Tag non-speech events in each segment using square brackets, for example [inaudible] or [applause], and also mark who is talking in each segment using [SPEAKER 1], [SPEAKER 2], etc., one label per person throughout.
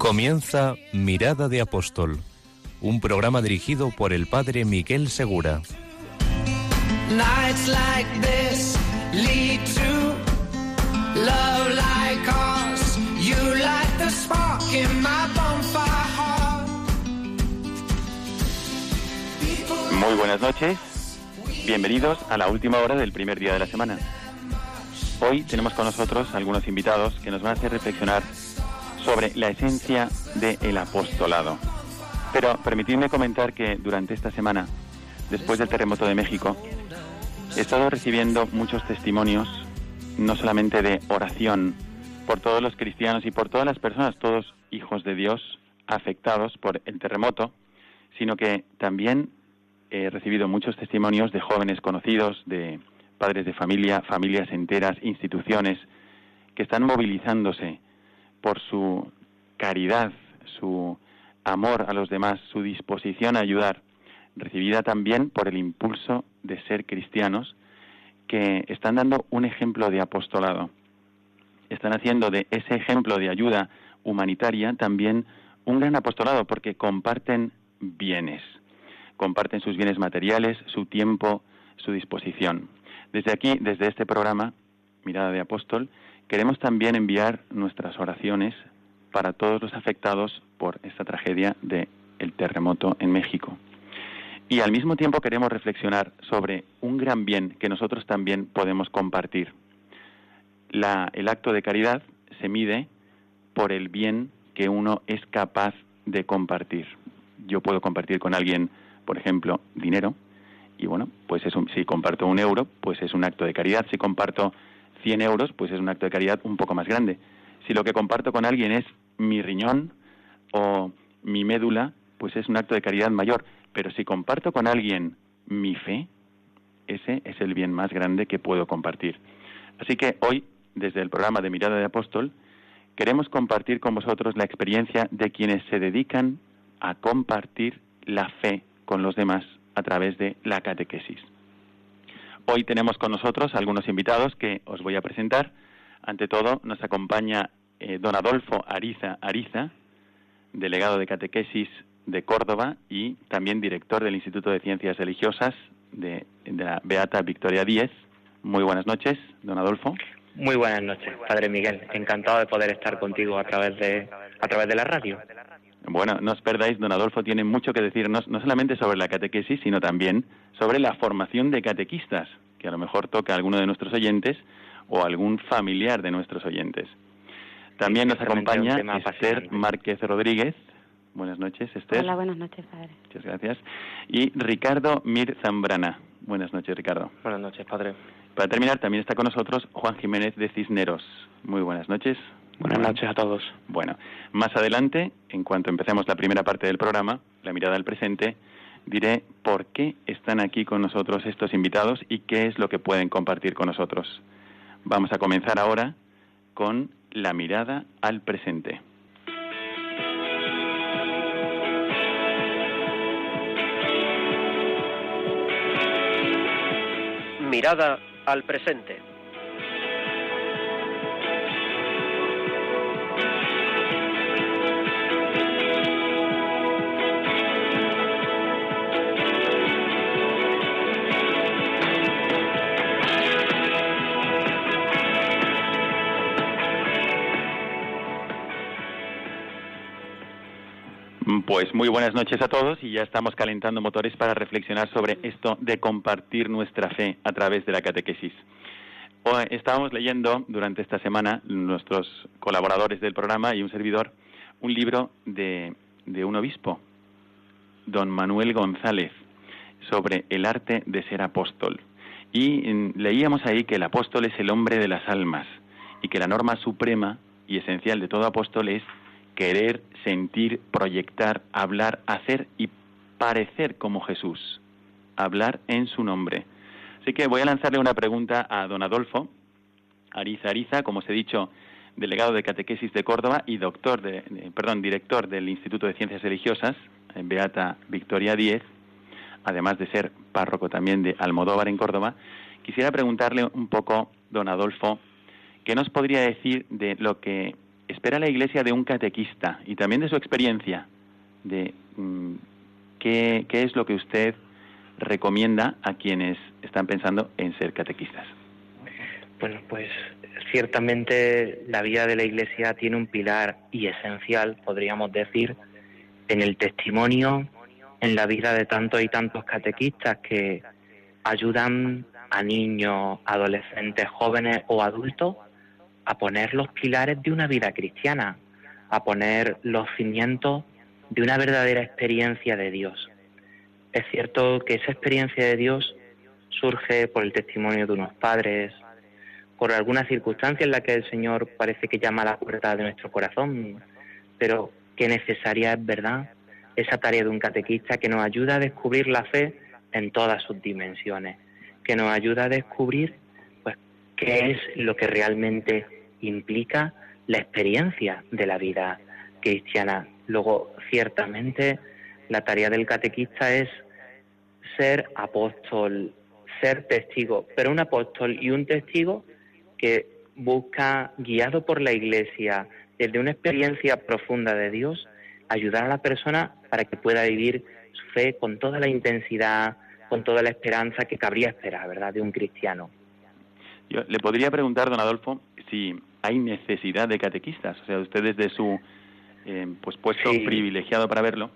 [SPEAKER 1] Comienza Mirada de Apóstol, un programa dirigido por el padre Miguel Segura.
[SPEAKER 2] Muy buenas noches, bienvenidos a la última hora del primer día de la semana. Hoy tenemos con nosotros algunos invitados que nos van a hacer reflexionar sobre la esencia del apostolado. Pero permitidme comentar que durante esta semana, después del terremoto de México, he estado recibiendo muchos testimonios, no solamente de oración por todos los cristianos y por todas las personas, todos hijos de Dios afectados por el terremoto, sino que también he recibido muchos testimonios de jóvenes conocidos, de padres de familia, familias enteras, instituciones, que están movilizándose por su caridad, su amor a los demás, su disposición a ayudar, recibida también por el impulso de ser cristianos, que están dando un ejemplo de apostolado. Están haciendo de ese ejemplo de ayuda humanitaria también un gran apostolado porque comparten bienes, comparten sus bienes materiales, su tiempo, su disposición. Desde aquí, desde este programa, Mirada de Apóstol, queremos también enviar nuestras oraciones para todos los afectados por esta tragedia del el terremoto en México. Y al mismo tiempo queremos reflexionar sobre un gran bien que nosotros también podemos compartir. El acto de caridad se mide por el bien que uno es capaz de compartir. Yo puedo compartir con alguien, por ejemplo, dinero, y bueno, pues es un, si comparto un euro, pues es un acto de caridad. Si comparto 100 euros, pues es un acto de caridad un poco más grande. Si lo que comparto con alguien es mi riñón o mi médula, pues es un acto de caridad mayor. Pero si comparto con alguien mi fe, ese es el bien más grande que puedo compartir. Así que hoy, desde el programa de Mirada de Apóstol, queremos compartir con vosotros la experiencia de quienes se dedican a compartir la fe con los demás a través de la catequesis. Hoy tenemos con nosotros algunos invitados que os voy a presentar. Ante todo, nos acompaña eh, don Adolfo Ariza Ariza, delegado de catequesis de Córdoba y también director del Instituto de Ciencias Religiosas de, de la Beata Victoria Díez. Muy buenas noches, don Adolfo.
[SPEAKER 3] Muy buenas noches, Padre Miguel. Encantado de poder estar contigo a través de, a través de la radio.
[SPEAKER 2] Bueno, no os perdáis, don Adolfo tiene mucho que decirnos, no solamente sobre la catequesis, sino también sobre la formación de catequistas, que a lo mejor toca a alguno de nuestros oyentes o algún familiar de nuestros oyentes. También nos acompaña Esther Márquez Rodríguez. Buenas noches, Esther.
[SPEAKER 4] Hola, buenas noches, padre.
[SPEAKER 2] Muchas gracias. Y Ricardo Mir Zambrana. Buenas noches, Ricardo.
[SPEAKER 3] Buenas noches, padre.
[SPEAKER 2] Para terminar, también está con nosotros Juan Jiménez de Cisneros. Muy buenas noches.
[SPEAKER 3] Buenas noches a todos.
[SPEAKER 2] Bueno, más adelante, en cuanto empecemos la primera parte del programa, la mirada al presente, diré por qué están aquí con nosotros estos invitados y qué es lo que pueden compartir con nosotros. Vamos a comenzar ahora con la mirada al presente.
[SPEAKER 5] Mirada al presente.
[SPEAKER 2] Pues muy buenas noches a todos y ya estamos calentando motores para reflexionar sobre esto de compartir nuestra fe a través de la catequesis. Estábamos leyendo durante esta semana, nuestros colaboradores del programa y un servidor, un libro de, de un obispo, don Manuel González, sobre el arte de ser apóstol. Y mm, leíamos ahí que el apóstol es el hombre de las almas y que la norma suprema y esencial de todo apóstol es querer, sentir, proyectar, hablar, hacer y parecer como Jesús, hablar en su nombre. Así que voy a lanzarle una pregunta a don Adolfo Ariza Ariza, como os he dicho, delegado de catequesis de Córdoba y doctor de, perdón, director del Instituto de Ciencias Religiosas, Beata Victoria Díez, además de ser párroco también de Almodóvar en Córdoba. Quisiera preguntarle un poco, don Adolfo, ¿qué nos podría decir de lo que espera la Iglesia de un catequista y también de su experiencia, de mm, qué, qué es lo que usted recomienda a quienes están pensando en ser catequistas?
[SPEAKER 3] Bueno, pues ciertamente la vida de la Iglesia tiene un pilar y esencial, podríamos decir, en el testimonio, en la vida de tantos y tantos catequistas que ayudan a niños, adolescentes, jóvenes o adultos a poner los pilares de una vida cristiana, a poner los cimientos de una verdadera experiencia de Dios. Es cierto que esa experiencia de Dios surge por el testimonio de unos padres, por alguna circunstancia en la que el Señor parece que llama a la puerta de nuestro corazón, pero qué necesaria es, ¿verdad?, esa tarea de un catequista que nos ayuda a descubrir la fe en todas sus dimensiones, que nos ayuda a descubrir pues qué es lo que realmente implica la experiencia de la vida cristiana. Luego, ciertamente, la tarea del catequista es ser apóstol, ser testigo, pero un apóstol y un testigo que busca, guiado por la Iglesia, desde una experiencia profunda de Dios, ayudar a la persona para que pueda vivir su fe con toda la intensidad, con toda la esperanza que cabría esperar, ¿verdad?, de un cristiano.
[SPEAKER 2] Yo le podría preguntar, don Adolfo, si hay necesidad de catequistas, o sea, usted desde su eh, pues puesto privilegiado para verlo,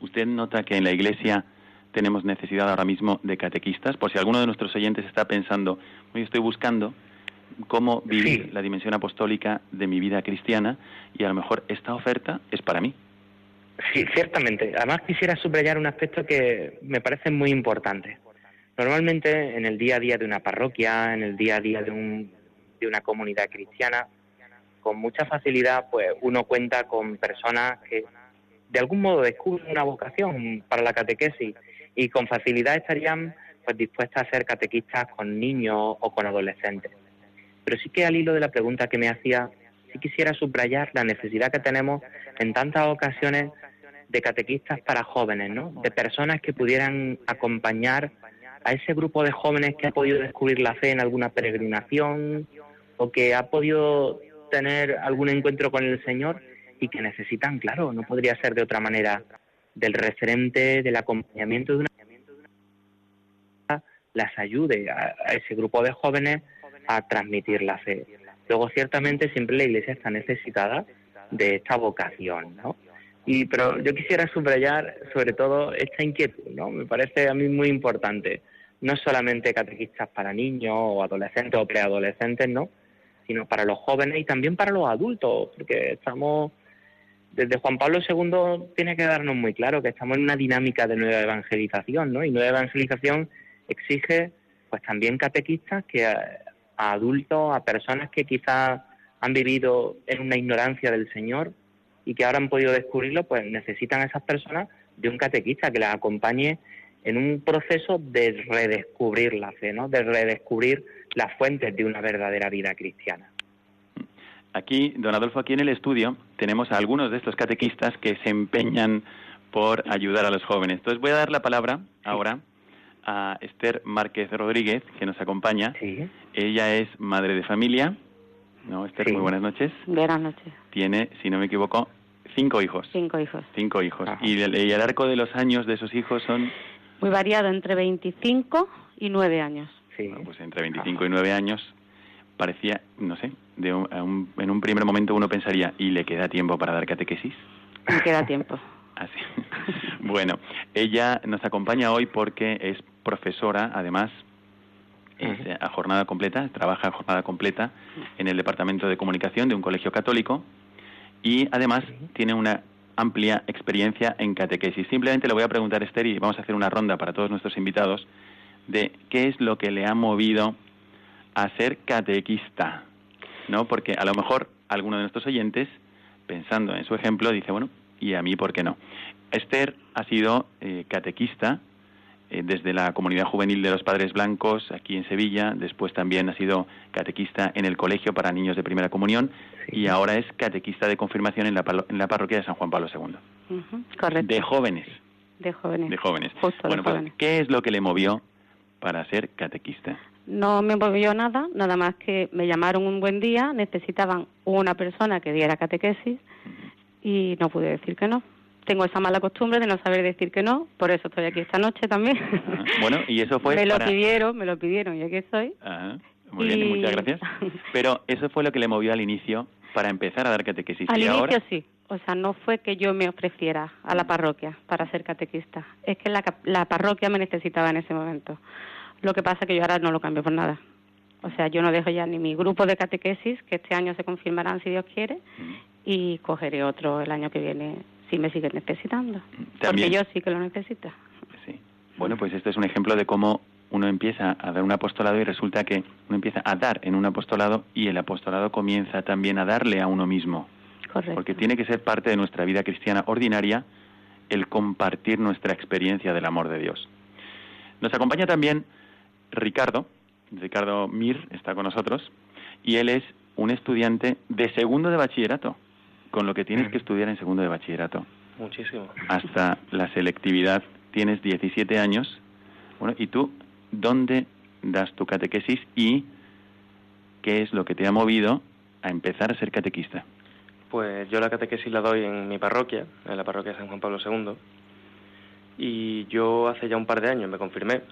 [SPEAKER 2] ¿usted nota que en la Iglesia tenemos necesidad ahora mismo de catequistas? Por si alguno de nuestros oyentes está pensando, hoy estoy buscando cómo vivir la dimensión apostólica de mi vida cristiana y a lo mejor esta oferta es para mí.
[SPEAKER 3] Sí, ciertamente. Además quisiera subrayar un aspecto que me parece muy importante. Normalmente en el día a día de una parroquia, en el día a día de, un, de una comunidad cristiana, con mucha facilidad pues uno cuenta con personas que de algún modo descubren una vocación para la catequesis y con facilidad estarían pues dispuestas a ser catequistas con niños o con adolescentes. Pero sí que al hilo de la pregunta que me hacía, sí quisiera subrayar la necesidad que tenemos en tantas ocasiones de catequistas para jóvenes, ¿no? De personas que pudieran acompañar a ese grupo de jóvenes que ha podido descubrir la fe en alguna peregrinación o que ha podido tener algún encuentro con el Señor y que necesitan, claro, no podría ser de otra manera, del referente, del acompañamiento de una las ayude a ese grupo de jóvenes a transmitir la fe. Luego, ciertamente, siempre la Iglesia está necesitada de esta vocación, ¿no? Y, pero yo quisiera subrayar sobre todo esta inquietud, ¿no? Me parece a mí muy importante. No solamente catequistas para niños o adolescentes o preadolescentes, ¿no? Sino para los jóvenes y también para los adultos, porque estamos, desde Juan Pablo II tiene que darnos muy claro que estamos en una dinámica de nueva evangelización, ¿no? Y nueva evangelización exige, pues también catequistas que a adultos, a personas que quizás han vivido en una ignorancia del Señor y que ahora han podido descubrirlo, pues necesitan a esas personas de un catequista que las acompañe en un proceso de redescubrir la fe, ¿no? de redescubrir las fuentes de una verdadera vida cristiana.
[SPEAKER 2] Aquí, don Adolfo, aquí en el estudio tenemos a algunos de estos catequistas que se empeñan por ayudar a los jóvenes. Entonces voy a dar la palabra ahora a Esther Márquez Rodríguez, que nos acompaña. Sí. Ella es madre de familia. ¿No, Esther? Muy buenas noches.
[SPEAKER 4] Buenas noches.
[SPEAKER 2] Tiene, si no me equivoco, cinco hijos.
[SPEAKER 4] Cinco hijos.
[SPEAKER 2] Cinco hijos. Y el, y el, arco de los años de esos hijos son...
[SPEAKER 4] Muy variado, entre 25 y 9 años.
[SPEAKER 2] Sí. pues entre 25 y 9 años parecía, no sé, de en un primer momento uno pensaría, ¿y le queda tiempo para dar catequesis?
[SPEAKER 4] Le queda tiempo. [laughs]
[SPEAKER 2] Así. [laughs] bueno, ella nos acompaña hoy porque es profesora, además, es a jornada completa, trabaja a jornada completa en el Departamento de Comunicación de un colegio católico y además tiene una amplia experiencia en catequesis. Simplemente le voy a preguntar, Esther, y vamos a hacer una ronda para todos nuestros invitados, de qué es lo que le ha movido a ser catequista, ¿no? Porque a lo mejor alguno de nuestros oyentes pensando en su ejemplo, dice, bueno, ¿y a mí por qué no? Esther ha sido eh, catequista eh, desde la comunidad juvenil de los Padres Blancos aquí en Sevilla, después también ha sido catequista en el colegio para niños de primera comunión y ahora es catequista de confirmación en la, en la parroquia de San Juan Pablo II.
[SPEAKER 6] correcto.
[SPEAKER 2] De jóvenes.
[SPEAKER 6] De jóvenes.
[SPEAKER 2] De jóvenes.
[SPEAKER 6] Justo
[SPEAKER 2] bueno,
[SPEAKER 6] de
[SPEAKER 2] pues,
[SPEAKER 6] jóvenes.
[SPEAKER 2] ¿qué es lo que le movió para ser catequista?
[SPEAKER 6] No me movió nada, nada más que me llamaron un buen día, necesitaban una persona que diera catequesis y no pude decir que no. Tengo esa mala costumbre de no saber decir que no, por eso estoy aquí esta noche también.
[SPEAKER 2] Ajá. Bueno, y eso fue [laughs]
[SPEAKER 6] me lo
[SPEAKER 2] para...
[SPEAKER 6] pidieron, me lo pidieron y aquí estoy.
[SPEAKER 2] Ajá. Muy bien,
[SPEAKER 6] Y-
[SPEAKER 2] muchas gracias. [laughs] Pero eso fue lo que le movió al inicio para empezar a dar catequesis.
[SPEAKER 6] Al
[SPEAKER 2] y
[SPEAKER 6] inicio
[SPEAKER 2] ahora,
[SPEAKER 6] sí, o sea, no fue que yo me ofreciera a la parroquia para ser catequista, es que la, la parroquia me necesitaba en ese momento. Lo que pasa que yo ahora no lo cambio por nada. O sea, yo no dejo ya ni mi grupo de catequesis, que este año se confirmarán si Dios quiere, y cogeré otro el año que viene si me siguen necesitando.
[SPEAKER 2] También.
[SPEAKER 6] Porque yo sí que lo necesito.
[SPEAKER 2] Sí. Bueno, pues este es un ejemplo de cómo uno empieza a dar un apostolado y resulta que uno empieza a dar en un apostolado y el apostolado comienza también a darle a uno mismo.
[SPEAKER 6] Correcto.
[SPEAKER 2] Porque tiene que ser parte de nuestra vida cristiana ordinaria el compartir nuestra experiencia del amor de Dios. Nos acompaña también Ricardo. Ricardo Mir está con nosotros y él es un estudiante de segundo de bachillerato, con lo que tienes que [clears throat] estudiar en segundo de bachillerato
[SPEAKER 7] Muchísimo.
[SPEAKER 2] hasta la selectividad tienes 17 años. Bueno, ¿y tú dónde das tu catequesis y qué es lo que te ha movido a empezar a ser catequista?
[SPEAKER 7] Pues yo la catequesis la doy en mi parroquia, en la parroquia de San Juan Pablo II. Y yo hace ya un par de años me confirmé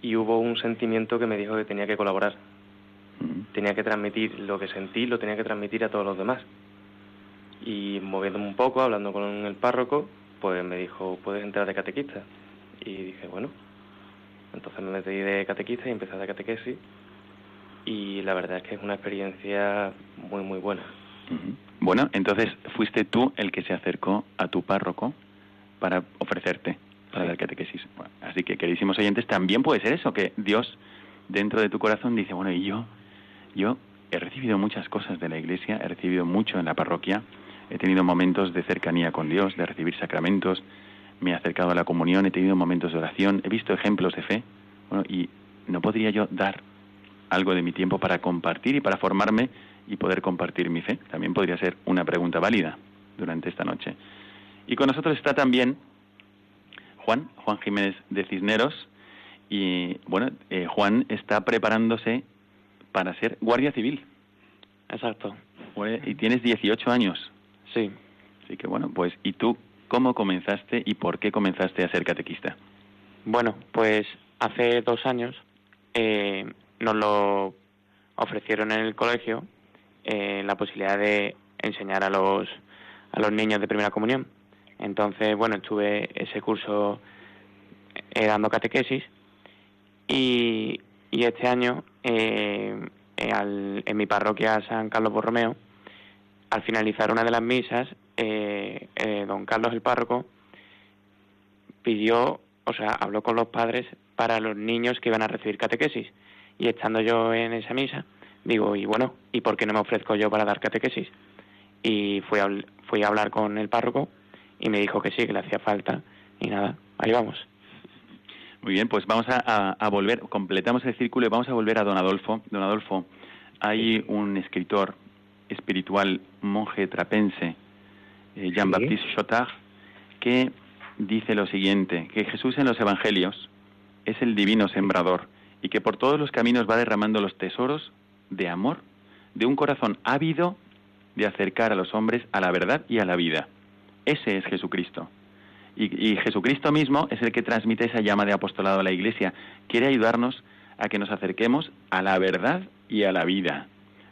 [SPEAKER 7] y hubo un sentimiento que me dijo que tenía que colaborar.
[SPEAKER 2] Mm,
[SPEAKER 7] Tenía que transmitir lo que sentí, lo tenía que transmitir a todos los demás. Y moviéndome un poco, hablando con el párroco, pues me dijo, puedes entrar de catequista. Y dije, bueno. Entonces me metí de catequista y empecé de catequesis. Y la verdad es que es una experiencia muy, muy buena.
[SPEAKER 2] Bueno, entonces fuiste tú el que se acercó a tu párroco para ofrecerte para
[SPEAKER 7] Sí.
[SPEAKER 2] dar catequesis. Bueno, así que, queridísimos oyentes, también puede ser eso, que Dios dentro de tu corazón dice, bueno, y yo, yo he recibido muchas cosas de la iglesia, he recibido mucho en la parroquia, he tenido momentos de cercanía con Dios, de recibir sacramentos, me he acercado a la comunión, he tenido momentos de oración, he visto ejemplos de fe, bueno, y no podría yo dar algo de mi tiempo para compartir y para formarme y poder compartir mi fe. También podría ser una pregunta válida durante esta noche. Y con nosotros está también Juan, Juan Jiménez de Cisneros, y bueno, eh, Juan está preparándose para ser guardia civil.
[SPEAKER 7] Exacto.
[SPEAKER 2] Y tienes 18 años.
[SPEAKER 7] Sí.
[SPEAKER 2] Así que bueno, pues ¿y tú cómo comenzaste y por qué comenzaste a ser catequista?
[SPEAKER 8] Bueno, pues hace dos años eh, nos lo ofrecieron en el colegio eh, la posibilidad de enseñar a los a los niños de primera comunión. Entonces, bueno, estuve ese curso eh, dando catequesis y, y este año eh, eh, al- en mi parroquia San Carlos Borromeo, al finalizar una de las misas, eh, eh, don Carlos el párroco pidió, o sea, habló con los padres para los niños que iban a recibir catequesis. Y estando yo en esa misa, digo, y bueno, ¿y por qué no me ofrezco yo para dar catequesis? Y fui a, fui a hablar con el párroco y me dijo que sí, que le hacía falta. Y nada, ahí vamos.
[SPEAKER 2] Muy bien, pues vamos a, a- a volver, completamos el círculo y vamos a volver a don Adolfo. Don Adolfo, hay un escritor espiritual, monje trapense, eh, Jean-Baptiste Chotard, que dice lo siguiente, que Jesús en los evangelios es el divino sembrador y que por todos los caminos va derramando los tesoros de amor de un corazón ávido de acercar a los hombres a la verdad y a la vida. Ese es Jesucristo. Y, y Jesucristo mismo es el que transmite esa llama de apostolado a la Iglesia. Quiere ayudarnos a que nos acerquemos a la verdad y a la vida.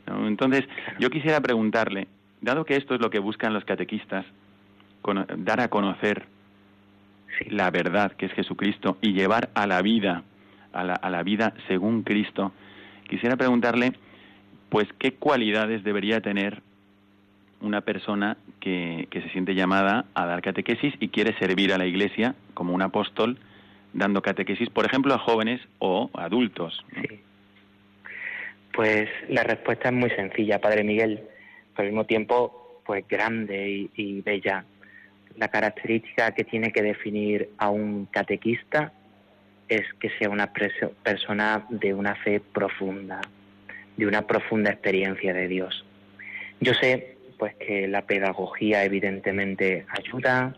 [SPEAKER 2] ¿No? Entonces, yo quisiera preguntarle, dado que esto es lo que buscan los catequistas, dar a conocer la verdad que es Jesucristo y llevar a la vida, a la, a la vida según Cristo, quisiera preguntarle, pues, qué cualidades debería tener una persona que, que se siente llamada a dar catequesis y quiere servir a la Iglesia como un apóstol dando catequesis, por ejemplo, a jóvenes o adultos.
[SPEAKER 3] Sí. Pues la respuesta es muy sencilla, Padre Miguel. Pero al mismo tiempo, pues grande y, y bella. La característica que tiene que definir a un catequista es que sea una persona de una fe profunda, de una profunda experiencia de Dios. Yo sé pues que la pedagogía evidentemente ayuda,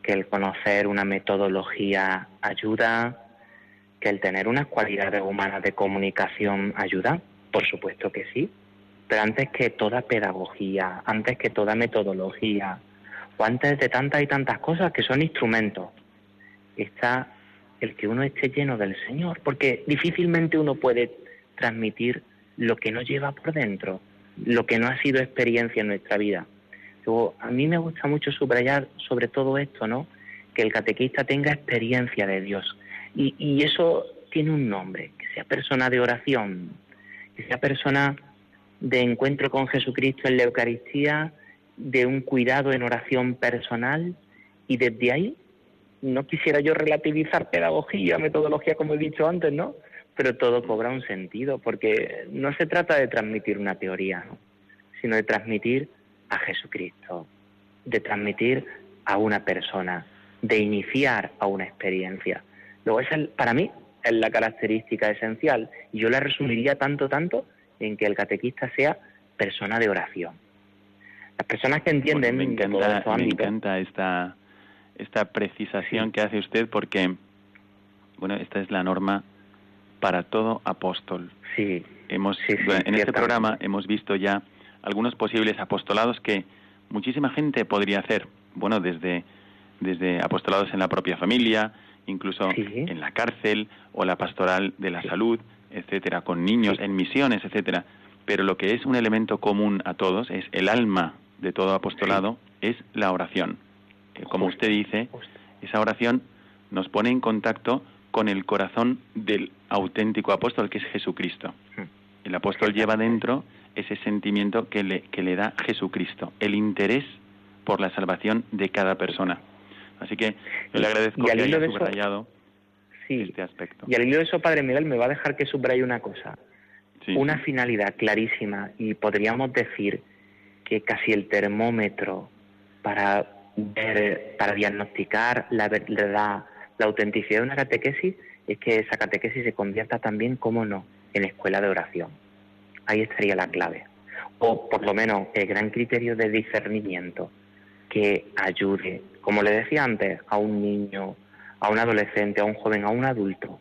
[SPEAKER 3] que el conocer una metodología ayuda, que el tener unas cualidades humanas de comunicación ayuda, por supuesto que sí, pero antes que toda pedagogía, antes que toda metodología, o antes de tantas y tantas cosas que son instrumentos, está el que uno esté lleno del Señor, porque difícilmente uno puede transmitir lo que no lleva por dentro, lo que no ha sido experiencia en nuestra vida. A mí me gusta mucho subrayar sobre todo esto, ¿no? Que el catequista tenga experiencia de Dios. Y, y eso tiene un nombre, que sea persona de oración, que sea persona de encuentro con Jesucristo en la Eucaristía, de un cuidado en oración personal y desde ahí no quisiera yo relativizar pedagogía, metodología, como he dicho antes, ¿no? Pero todo cobra un sentido, porque no se trata de transmitir una teoría, ¿no? sino de transmitir a Jesucristo, de transmitir a una persona, de iniciar a una experiencia. Luego, esa es, para mí es la característica esencial. Y yo la resumiría tanto, tanto, en que el catequista sea persona de oración. Las personas que entienden
[SPEAKER 2] Bueno, me encanta, me encanta esta, esta precisación que hace usted porque, bueno, esta es la norma para todo apóstol.
[SPEAKER 3] Sí,
[SPEAKER 2] Hemos,
[SPEAKER 3] Sí, sí,
[SPEAKER 2] en este programa hemos visto ya algunos posibles apostolados que muchísima gente podría hacer. Bueno, desde, desde apostolados en la propia familia, incluso
[SPEAKER 3] Sí.
[SPEAKER 2] en la cárcel o la pastoral de la salud, etcétera, con niños, en misiones, etcétera. Pero lo que es un elemento común a todos es el alma de todo apostolado es la oración. Como usted dice, esa oración nos pone en contacto con el corazón del auténtico apóstol, que es Jesucristo. El apóstol lleva dentro ese sentimiento que le, que le da Jesucristo, el interés por la salvación de cada persona. Así que yo le agradezco
[SPEAKER 3] Y
[SPEAKER 2] que haya
[SPEAKER 3] eso-
[SPEAKER 2] subrayado
[SPEAKER 3] Sí.
[SPEAKER 2] este aspecto.
[SPEAKER 3] Y al hilo de eso, Padre Miguel, me va a dejar que subraye una cosa.
[SPEAKER 2] Sí.
[SPEAKER 3] Una finalidad clarísima y podríamos decir que casi el termómetro para ver, para diagnosticar la verdad, la autenticidad de una catequesis es que esa catequesis se convierta también, como no, en escuela de oración. Ahí estaría la clave. O por lo menos el gran criterio de discernimiento que ayude, como le decía antes, a un niño, a un adolescente, a un joven, a un adulto,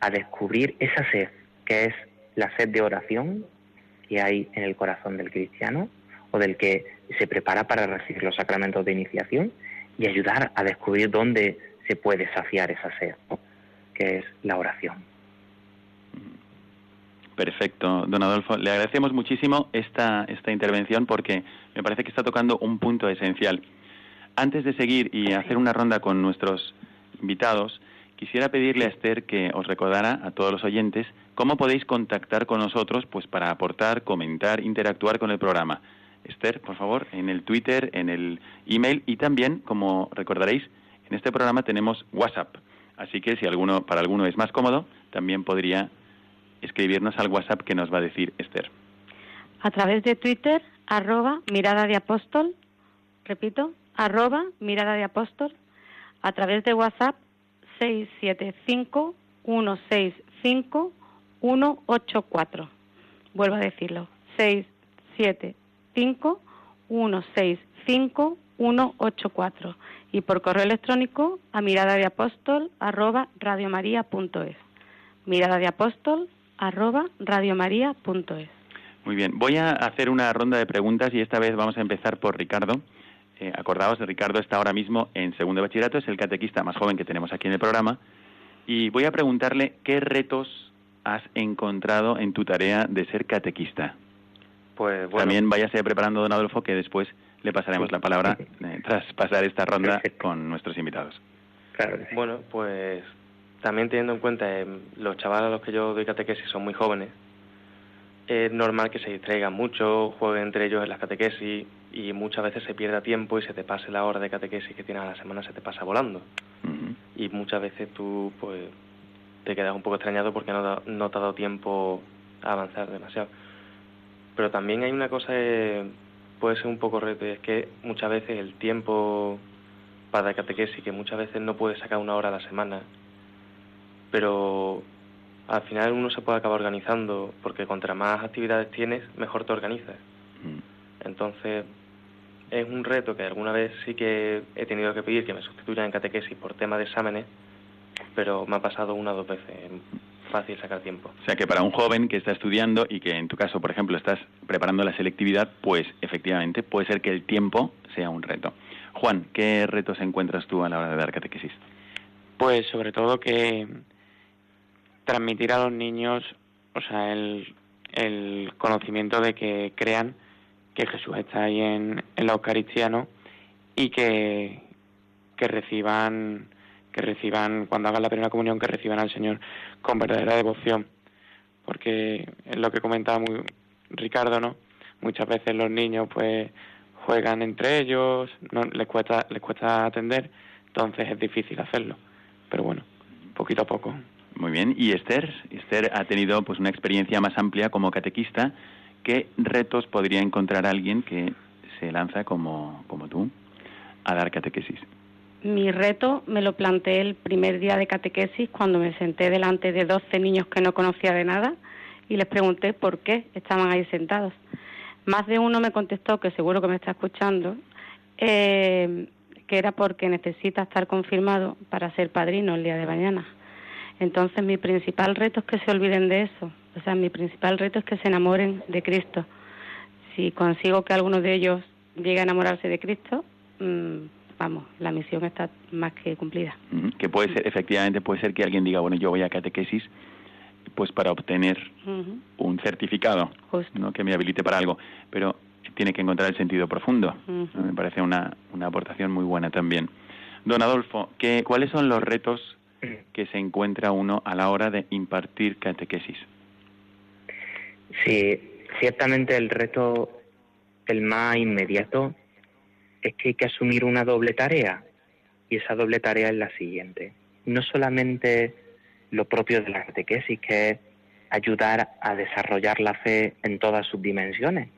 [SPEAKER 3] a descubrir esa sed, que es la sed de oración que hay en el corazón del cristiano o del que se prepara para recibir los sacramentos de iniciación y ayudar a descubrir dónde se puede saciar esa sed, que es la oración.
[SPEAKER 2] Perfecto, don Adolfo. Le agradecemos muchísimo esta, esta intervención porque me parece que está tocando un punto esencial. Antes de seguir y hacer una ronda con nuestros invitados, quisiera pedirle a Esther que os recordara a todos los oyentes cómo podéis contactar con nosotros pues para aportar, comentar, interactuar con el programa. Esther, por favor, en el Twitter, en el email y también, como recordaréis, en este programa tenemos WhatsApp. Así que si alguno, para alguno es más cómodo, también podría escribirnos al WhatsApp que nos va a decir Esther.
[SPEAKER 4] A través de Twitter, arroba mirada de apóstol, repito, arroba mirada de apóstol, a través de WhatsApp 675-165-184. Vuelvo a decirlo, 675-165-184. Y por correo electrónico a mirada de apóstol arroba radiomaria.es. Mirada de apóstol arroba radiomaria.es.
[SPEAKER 2] Muy bien, voy a hacer una ronda de preguntas y esta vez vamos a empezar por Ricardo. Eh, acordaos, Ricardo está ahora mismo en segundo de bachillerato, es el catequista más joven que tenemos aquí en el programa. Y voy a preguntarle qué retos has encontrado en tu tarea de ser catequista.
[SPEAKER 7] Pues bueno,
[SPEAKER 2] También váyase preparando, don Adolfo, que después le pasaremos la palabra eh, tras pasar esta ronda con nuestros invitados.
[SPEAKER 3] Claro
[SPEAKER 7] bueno, pues también teniendo en cuenta eh, los chavales a los que yo doy catequesis son muy jóvenes, es normal que se distraigan mucho, jueguen entre ellos en las catequesis y muchas veces se pierda tiempo y se te pase la hora de catequesis que tienes a la semana, se te pasa volando. Y muchas veces tú pues te quedas un poco extrañado porque no, no te ha dado tiempo a avanzar demasiado. Pero también hay una cosa eh, puede ser un poco reto. Es que muchas veces el tiempo para la catequesis, que muchas veces no puede sacar una hora a la semana, pero al final uno se puede acabar organizando, porque contra más actividades tienes, mejor te organizas.
[SPEAKER 2] Mm.
[SPEAKER 7] Entonces, es un reto que alguna vez sí que he tenido que pedir que me sustituyan en catequesis por tema de exámenes, pero me ha pasado una o dos veces. Es fácil sacar tiempo.
[SPEAKER 2] O sea que para un joven que está estudiando y que en tu caso, por ejemplo, estás preparando la selectividad, pues efectivamente puede ser que el tiempo sea un reto. Juan, ¿qué retos encuentras tú a la hora de dar catequesis?
[SPEAKER 8] Pues sobre todo que transmitir a los niños, o sea, el, el conocimiento de que crean que Jesús está ahí en, en la Eucaristía, ¿no? Y que, que reciban que reciban cuando hagan la primera comunión que reciban al Señor con verdadera devoción. Porque es lo que comentaba muy Ricardo no muchas veces los niños pues juegan entre ellos no les cuesta les cuesta atender entonces es difícil hacerlo. Pero bueno poquito a poco
[SPEAKER 2] Muy bien. ¿Y Esther? Esther ha tenido pues una experiencia más amplia como catequista. ¿Qué retos podría encontrar alguien que se lanza como, como tú a dar catequesis?
[SPEAKER 6] Mi reto me lo planteé el primer día de catequesis cuando me senté delante de 12 niños que no conocía de nada y les pregunté por qué estaban ahí sentados. Más de uno me contestó, que seguro que me está escuchando, eh, que era porque necesita estar confirmado para ser padrino el día de mañana. Entonces mi principal reto es que se olviden de eso. O sea, mi principal reto es que se enamoren de Cristo. Si consigo que alguno de ellos llegue a enamorarse de Cristo, mm, vamos, la misión está más que cumplida.
[SPEAKER 2] Que puede ser, efectivamente, puede ser que alguien diga, bueno, yo voy a catequesis pues para obtener un certificado
[SPEAKER 6] Justo.
[SPEAKER 2] ¿no? que me habilite para algo, pero tiene que encontrar el sentido profundo. Me parece una, una aportación muy buena también. Don Adolfo, ¿qué, ¿cuáles son los retos que se encuentra uno a la hora de impartir catequesis?
[SPEAKER 3] Sí, ciertamente el reto, el más inmediato, es que hay que asumir una doble tarea. Y esa doble tarea es la siguiente. No solamente lo propio de la catequesis, que es ayudar a desarrollar la fe en todas sus dimensiones,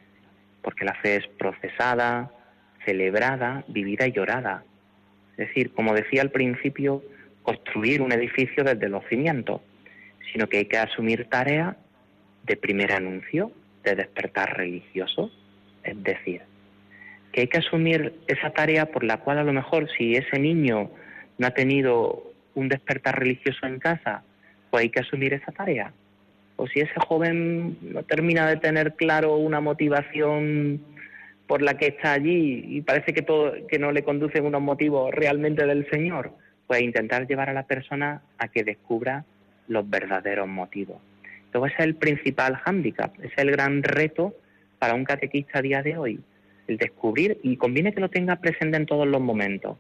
[SPEAKER 3] porque la fe es procesada, celebrada, vivida y llorada. Es decir, como decía al principio, construir un edificio desde los cimientos, sino que hay que asumir tareas de primer anuncio, de despertar religioso, es decir, que hay que asumir esa tarea por la cual a lo mejor si ese niño no ha tenido un despertar religioso en casa, pues hay que asumir esa tarea. O si ese joven no termina de tener claro una motivación por la que está allí y parece que todo que no le conducen unos motivos realmente del Señor, pues intentar llevar a la persona a que descubra los verdaderos motivos. Entonces ese es el principal hándicap, ese es el gran reto para un catequista a día de hoy, el descubrir, y conviene que lo tenga presente en todos los momentos,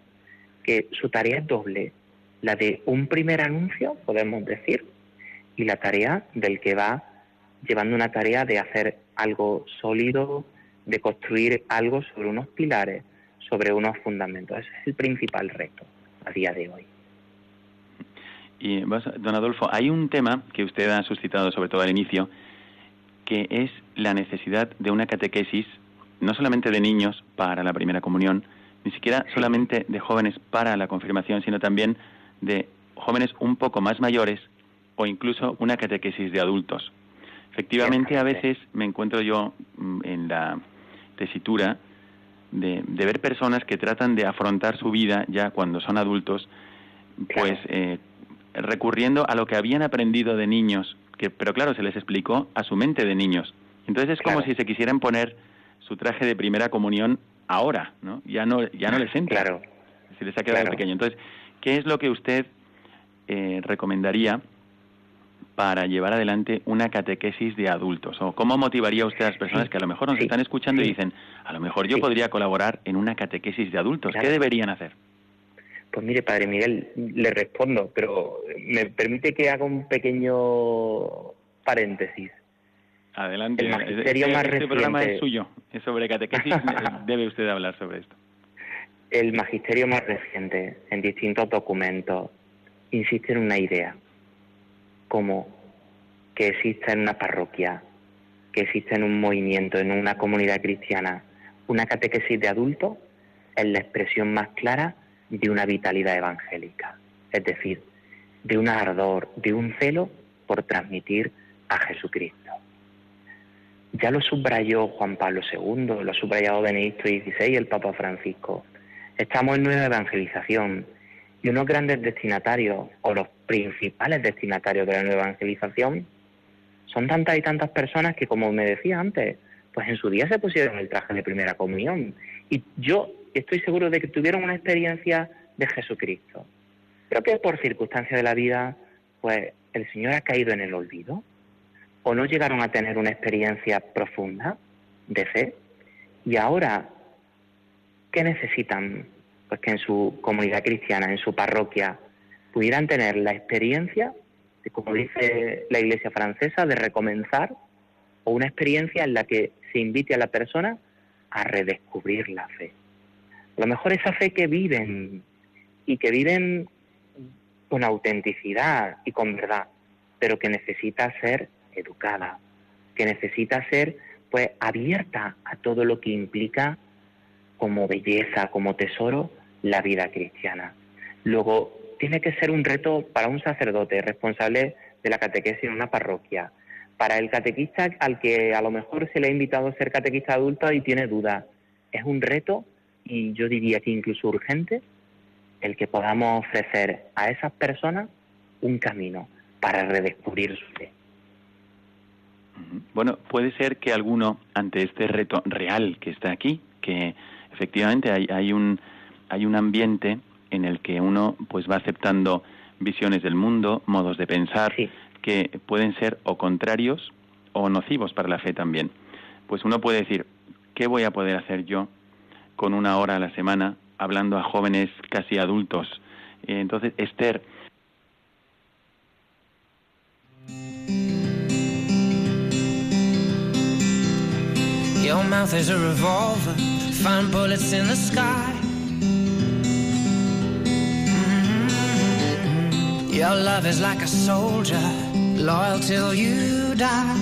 [SPEAKER 3] que su tarea es doble, la de un primer anuncio, podemos decir, y la tarea del que va llevando una tarea de hacer algo sólido, de construir algo sobre unos pilares, sobre unos fundamentos. Ese es el principal reto a día de hoy.
[SPEAKER 2] Y, don Adolfo, hay un tema que usted ha suscitado, sobre todo al inicio, que es la necesidad de una catequesis, no solamente de niños para la primera comunión, ni siquiera solamente de jóvenes para la confirmación, sino también de jóvenes un poco más mayores o incluso una catequesis de adultos. Efectivamente, a veces me encuentro yo mm, en la tesitura de, de ver personas que tratan de afrontar su vida ya cuando son adultos, pues eh, recurriendo a lo que habían aprendido de niños, que, pero claro, se les explicó a su mente de niños. Entonces es como
[SPEAKER 3] Claro.
[SPEAKER 2] si se quisieran poner su traje de primera comunión ahora, ¿no? Ya no, ya no les entra.
[SPEAKER 3] Claro.
[SPEAKER 2] Se les ha quedado
[SPEAKER 3] Claro.
[SPEAKER 2] pequeño. Entonces, ¿qué es lo que usted eh, recomendaría para llevar adelante una catequesis de adultos? ¿O cómo motivaría usted a las personas
[SPEAKER 3] Sí,
[SPEAKER 2] que a lo mejor nos
[SPEAKER 3] sí,
[SPEAKER 2] están escuchando y dicen, a lo mejor yo podría colaborar en una catequesis de adultos?
[SPEAKER 3] Claro.
[SPEAKER 2] ¿Qué deberían hacer?
[SPEAKER 3] Pues mire, padre Miguel, le respondo, pero me permite que haga un pequeño paréntesis.
[SPEAKER 2] Adelante.
[SPEAKER 3] El magisterio
[SPEAKER 2] este,
[SPEAKER 3] más
[SPEAKER 2] este programa
[SPEAKER 3] reciente-
[SPEAKER 2] es suyo, es sobre catequesis, [laughs] debe usted hablar sobre esto.
[SPEAKER 3] El magisterio más reciente, en distintos documentos, insiste en una idea, como que exista en una parroquia, que exista en un movimiento, en una comunidad cristiana, Una catequesis de adulto es la expresión más clara de una vitalidad evangélica, es decir, de un ardor, de un celo por transmitir a Jesucristo. Ya lo subrayó Juan Pablo II, lo ha subrayado Benedicto XVI el Papa Francisco. Estamos en nueva evangelización y unos grandes destinatarios o los principales destinatarios de la nueva evangelización son tantas y tantas personas que, como me decía antes, pues en su día se pusieron el traje de primera comunión. Y yo estoy seguro de que tuvieron una experiencia de Jesucristo. Creo que por circunstancias de la vida, pues el Señor ha caído en el olvido o no llegaron a tener una experiencia profunda de fe. Y ahora, ¿qué necesitan? Pues que en su comunidad cristiana, en su parroquia, pudieran tener la experiencia, como dice la iglesia francesa, de recomenzar, o una experiencia en la que se invite a la persona a redescubrir la fe. A lo mejor esa fe que viven y que viven con autenticidad y con verdad, pero que necesita ser educada, que necesita ser pues abierta a todo lo que implica como belleza, como tesoro, la vida cristiana. Luego, tiene que ser un reto para un sacerdote responsable de la catequesis en una parroquia, para el catequista al que a lo mejor se le ha invitado a ser catequista adulto y tiene dudas. Es un reto, y yo diría que incluso urgente, el que podamos ofrecer a esas personas un camino para redescubrir su fe.
[SPEAKER 6] Bueno, puede ser que alguno, ante este reto real que está aquí, que efectivamente hay, hay, un, hay un ambiente en el que uno pues va aceptando visiones del mundo, modos de pensar, que pueden ser o contrarios o nocivos para la fe también. Pues uno puede decir, ¿qué voy a poder hacer yo con una hora a la semana hablando a jóvenes casi adultos? Eh, entonces, Esther,
[SPEAKER 9] Your mouth is a revolver, find bullets in the sky. Your love is like a soldier, loyal till you die.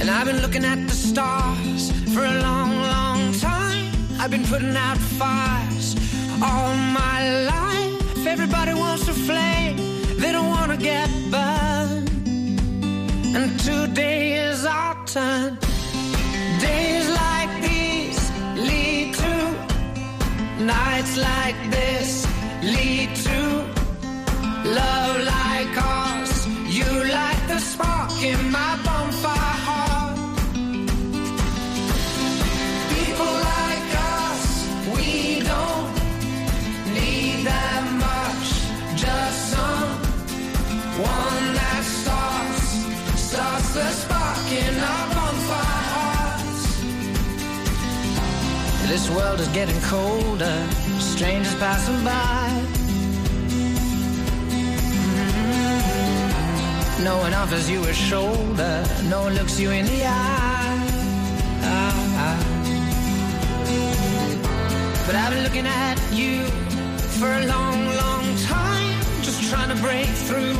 [SPEAKER 9] And I've been looking at the stars for a long, long time. I've been putting out fires all my life. If everybody wants to flame, they don't want to get burned. And today is our turn. Days nights like this lead to love like. World is getting colder, strangers passing by. Mm-hmm. No one offers you a shoulder, no one looks you in the eye. But I've been looking at you for a long, long time, just trying to break through,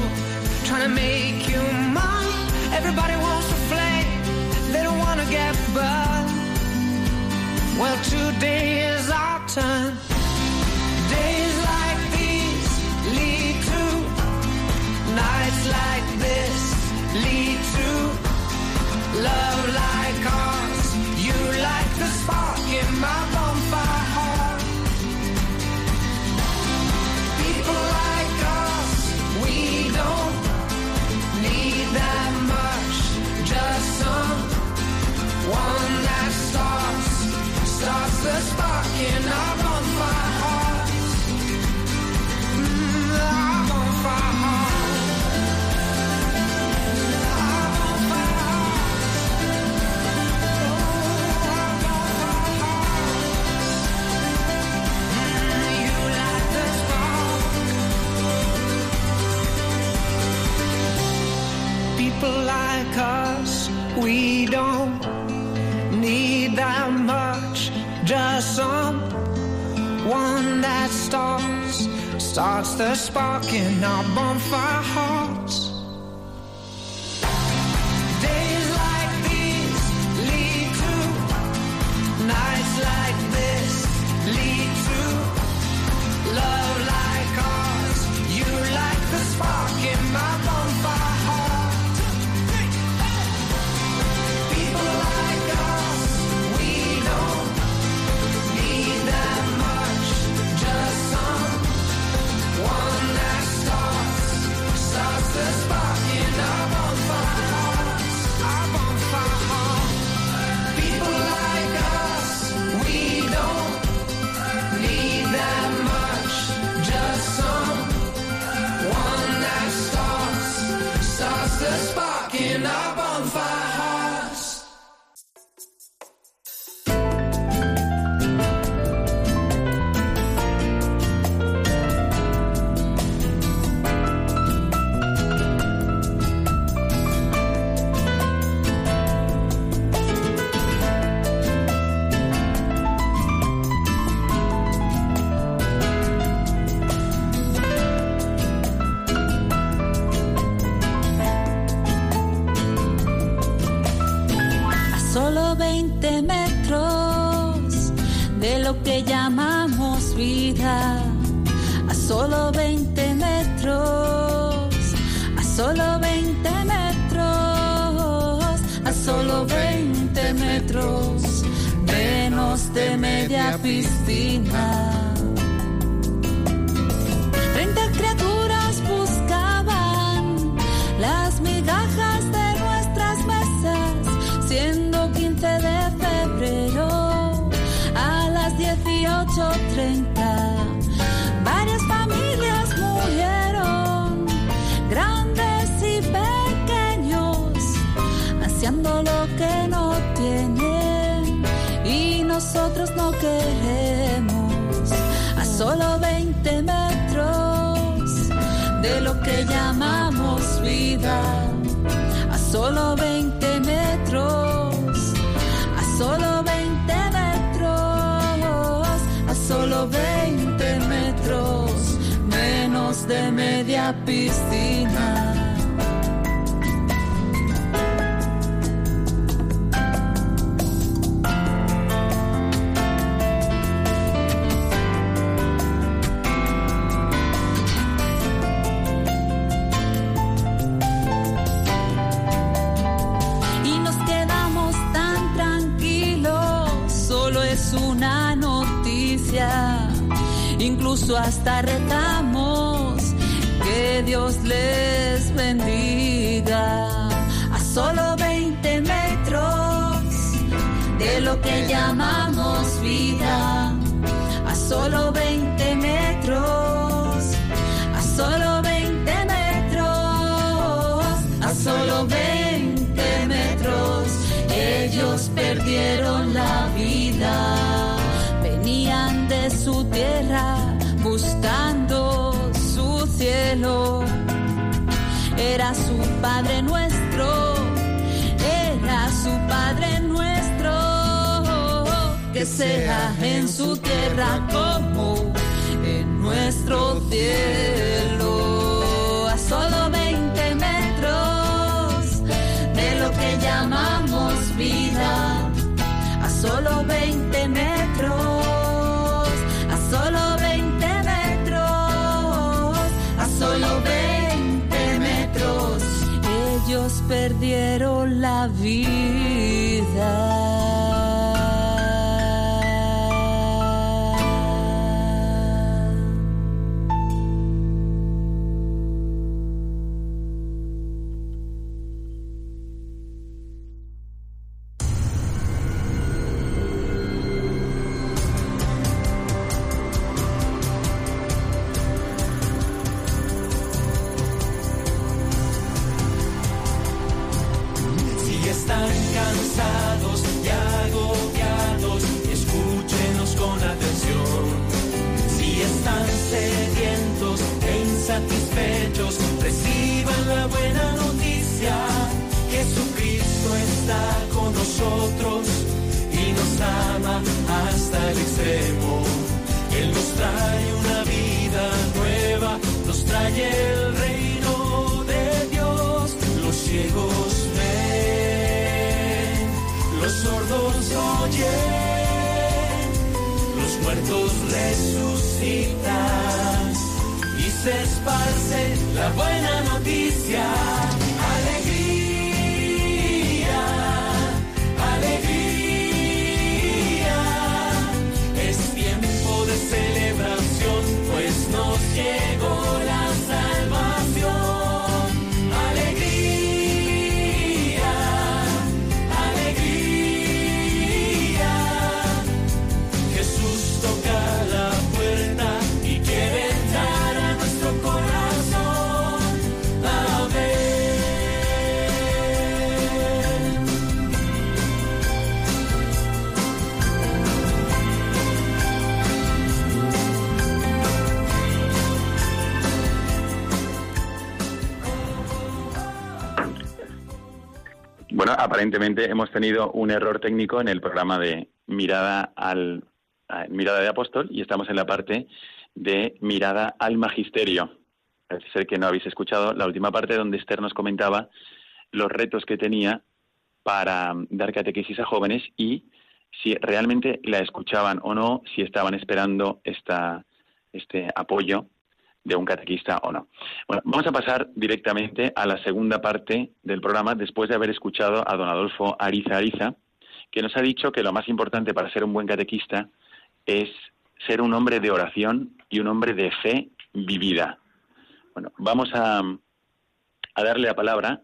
[SPEAKER 9] trying to make you mine. Everybody wants to flame, they don't want to get burned. Well, today is our turn. Someone that starts, starts the spark in our bonfire hearts.
[SPEAKER 10] Hasta retamos. Que Dios les sea en su tierra como en nuestro cielo, a solo 20 metros de lo que llamamos vida, a solo 20 metros, a solo 20 metros, a solo 20 metros, ellos perdieron la vida.
[SPEAKER 6] Aparentemente hemos tenido un error técnico en el programa de mirada al mirada de apóstol y estamos en la parte de mirada al magisterio. Parece ser que no habéis escuchado la última parte donde Esther nos comentaba los retos que tenía
[SPEAKER 2] para dar catequesis a jóvenes y si realmente la escuchaban o no, si estaban esperando esta, este apoyo de un catequista o no. Bueno, vamos a pasar directamente a la segunda parte del programa después de haber escuchado a don Adolfo Ariza Ariza, que nos ha dicho que lo más importante para ser un buen catequista es ser un hombre de oración y un hombre de fe vivida. Bueno, vamos a, a darle la palabra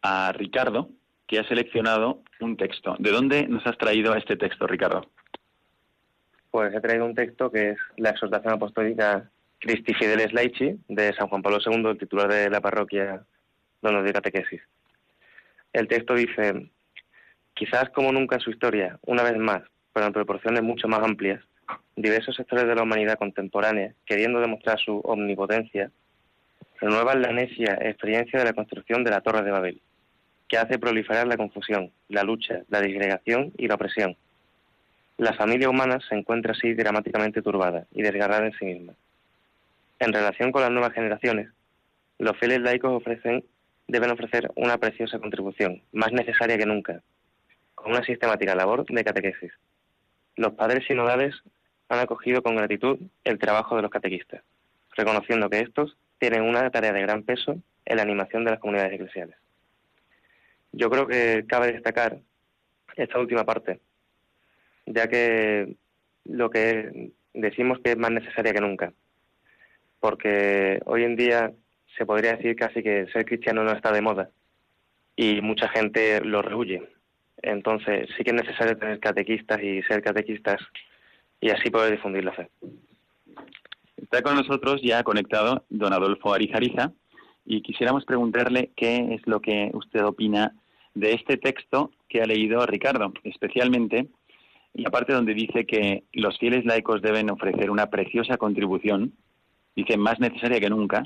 [SPEAKER 2] a Ricardo, que ha seleccionado un texto. ¿De dónde nos has traído este texto, Ricardo?
[SPEAKER 7] Pues he traído un texto que es la exhortación apostólica Christi Fideles Laici de San Juan Pablo II, el titular de la parroquia donde de catequesis. El texto dice, quizás como nunca en su historia, una vez más, pero en proporciones mucho más amplias, diversos sectores de la humanidad contemporánea, queriendo demostrar su omnipotencia, renuevan la necia experiencia de la construcción de la Torre de Babel, que hace proliferar la confusión, la lucha, la disgregación y la opresión. La familia humana se encuentra así dramáticamente turbada y desgarrada en sí misma. En relación con las nuevas generaciones, los fieles laicos deben ofrecer una preciosa contribución, más necesaria que nunca, con una sistemática labor de catequesis. Los padres sinodales han acogido con gratitud el trabajo de los catequistas, reconociendo que estos tienen una tarea de gran peso en la animación de las comunidades eclesiales. Yo creo que cabe destacar esta última parte, ya que lo que decimos que es más necesaria que nunca, porque hoy en día se podría decir casi que ser cristiano no está de moda y mucha gente lo rehuye. Entonces sí que es necesario tener catequistas y ser catequistas y así poder difundir la fe.
[SPEAKER 2] Está con nosotros ya conectado don Adolfo Arizariza y quisiéramos preguntarle qué es lo que usted opina de este texto que ha leído Ricardo, especialmente la parte donde dice que los fieles laicos deben ofrecer una preciosa contribución, dice más necesaria que nunca,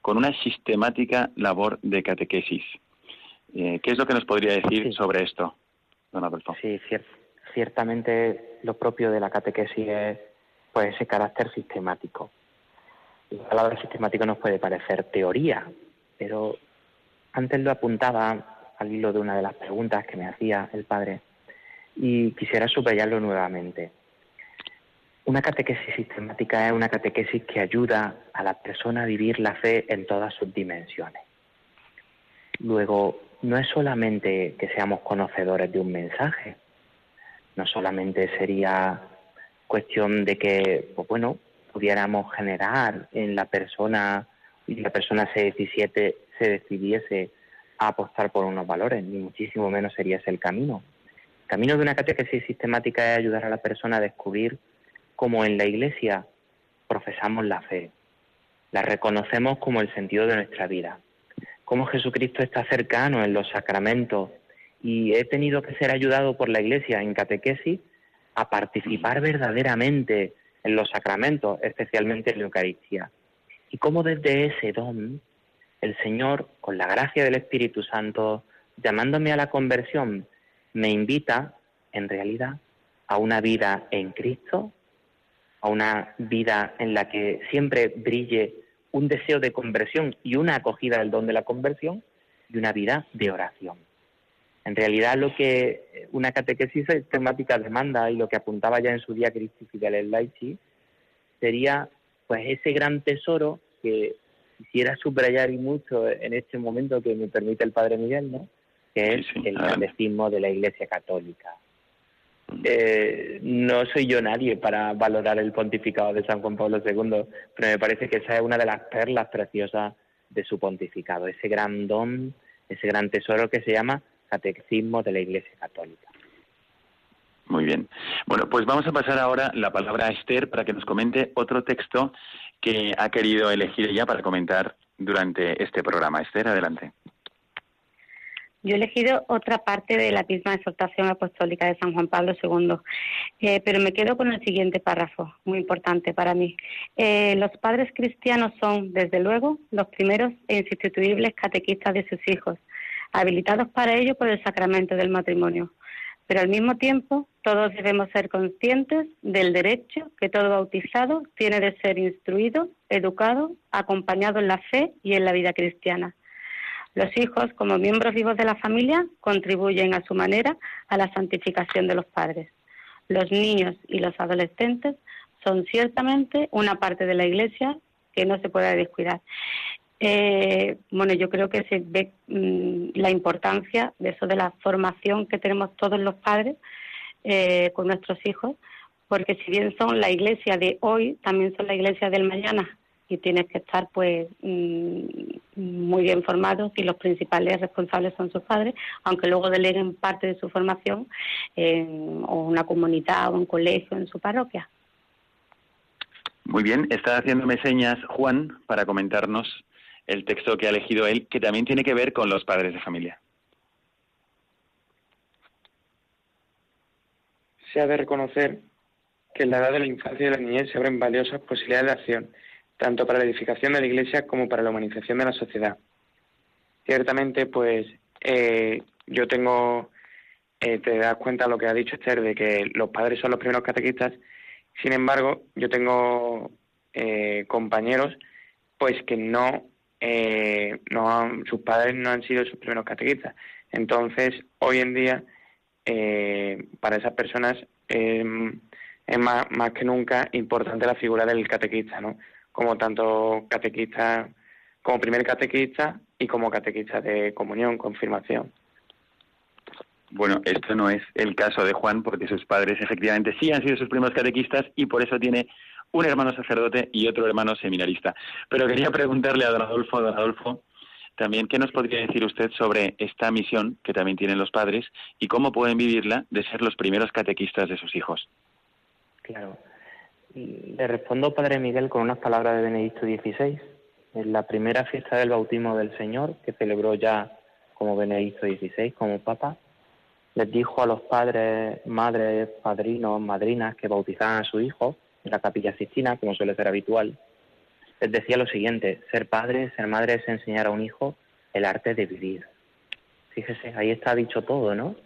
[SPEAKER 2] con una sistemática labor de catequesis. Eh, ¿Qué es lo que nos podría decir sobre esto, don Adolfo?
[SPEAKER 3] Sí, ciertamente lo propio de la catequesis es pues ese carácter sistemático. La palabra sistemático nos puede parecer teoría, pero antes lo apuntaba al hilo de una de las preguntas que me hacía el padre y quisiera subrayarlo nuevamente. Una catequesis sistemática es una catequesis que ayuda a la persona a vivir la fe en todas sus dimensiones. Luego, no es solamente que seamos conocedores de un mensaje, no solamente sería cuestión de que, pues bueno, pudiéramos generar en la persona y la persona se se decidiese apostar por unos valores, ni muchísimo menos sería ese el camino. El camino de una catequesis sistemática es ayudar a la persona a descubrir cómo en la Iglesia profesamos la fe, la reconocemos como el sentido de nuestra vida, cómo Jesucristo está cercano en los sacramentos y he tenido que ser ayudado por la Iglesia en catequesis a participar verdaderamente en los sacramentos, especialmente en la Eucaristía. Y cómo desde ese don el Señor, con la gracia del Espíritu Santo, llamándome a la conversión, me invita, en realidad, a una vida en Cristo, a una vida en la que siempre brille un deseo de conversión y una acogida del don de la conversión y una vida de oración. En realidad lo que una catequesis sistemática demanda y lo que apuntaba ya en su día Cristi Fideles Laici sería pues ese gran tesoro que quisiera subrayar y mucho en este momento que me permite el Padre Miguel, ¿no? que es el catecismo de la Iglesia Católica. Eh, no soy yo nadie para valorar el pontificado de San Juan Pablo II, pero me parece que esa es una de las perlas preciosas de su pontificado, ese gran don, ese gran tesoro que se llama Catecismo de la Iglesia Católica.
[SPEAKER 2] Muy bien. Bueno, pues vamos a pasar ahora la palabra a Esther para que nos comente otro texto que ha querido elegir ella para comentar durante este programa. Esther, adelante.
[SPEAKER 4] Yo he elegido otra parte de la misma exhortación apostólica de San Juan Pablo II, eh, pero me quedo con el siguiente párrafo, muy importante para mí. Eh, los padres cristianos son, desde luego, los primeros e insustituibles catequistas de sus hijos, habilitados para ello por el sacramento del matrimonio. Pero al mismo tiempo, todos debemos ser conscientes del derecho que todo bautizado tiene de ser instruido, educado, acompañado en la fe y en la vida cristiana. Los hijos, como miembros vivos de la familia, contribuyen a su manera a la santificación de los padres. Los niños y los adolescentes son ciertamente una parte de la Iglesia que no se puede descuidar. Eh, bueno, yo creo que se ve mm, la importancia de eso de la formación que tenemos todos los padres eh, con nuestros hijos, porque si bien son la iglesia de hoy, también son la iglesia del mañana y tienes que estar pues mm, muy bien formados y los principales responsables son sus padres, aunque luego deleguen parte de su formación en o una comunidad o un colegio en su parroquia.
[SPEAKER 2] Muy bien, está haciéndome señas Juan para comentarnos el texto que ha elegido él, que también tiene que ver con los padres de familia.
[SPEAKER 8] Se ha de reconocer que en la edad de la infancia y de la niñez se abren valiosas posibilidades de acción, tanto para la edificación de la Iglesia como para la humanización de la sociedad. Ciertamente, pues eh, yo tengo, eh, te das cuenta lo que ha dicho Esther, de que los padres son los primeros catequistas. Sin embargo, yo tengo eh, compañeros, pues que no, no sus padres no han sido sus primeros catequistas. Entonces, hoy en día, para esas personas es más, más que nunca importante la figura del catequista, ¿no? Como tanto catequista, como primer catequista y como catequista de comunión, confirmación.
[SPEAKER 2] Bueno, esto no es el caso de Juan, porque sus padres efectivamente sí han sido sus primeros catequistas y por eso tiene un hermano sacerdote y otro hermano seminarista. Pero quería preguntarle a don Adolfo, don Adolfo, también qué nos podría decir usted sobre esta misión que también tienen los padres y cómo pueden vivirla de ser los primeros catequistas de sus hijos.
[SPEAKER 3] Claro. Le respondo, Padre Miguel, con unas palabras de Benedicto XVI. En la primera fiesta del bautismo del Señor, que celebró ya como Benedicto XVI, como Papa, les dijo a los padres, madres, padrinos, madrinas que bautizaban a su hijo en la capilla Sistina, como suele ser habitual, les decía lo siguiente, ser padre, ser madre es enseñar a un hijo el arte de vivir. Fíjese, ahí está dicho todo, ¿no?